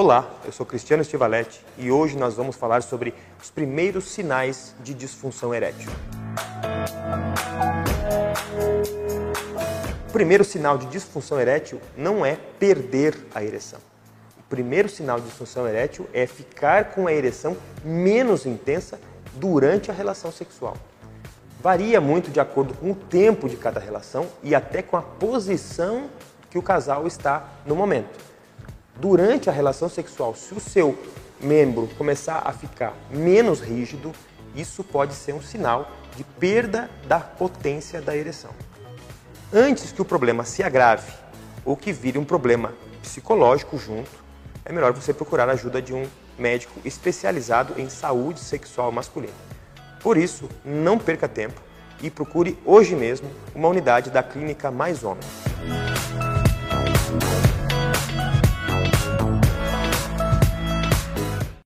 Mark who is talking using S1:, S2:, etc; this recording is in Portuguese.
S1: Olá, eu sou Cristiano Estivaletti e hoje nós vamos falar sobre os primeiros sinais de disfunção erétil. O primeiro sinal de disfunção erétil não é perder a ereção. O primeiro sinal de disfunção erétil é ficar com a ereção menos intensa durante a relação sexual. Varia muito de acordo com o tempo de cada relação e até com a posição que o casal está no momento durante a relação sexual, se o seu membro começar a ficar menos rígido, isso pode ser um sinal de perda da potência da ereção. Antes que o problema se agrave ou que vire um problema psicológico junto, é melhor você procurar a ajuda de um médico especializado em saúde sexual masculina. Por isso, não perca tempo e procure hoje mesmo uma unidade da Clínica Mais Homem.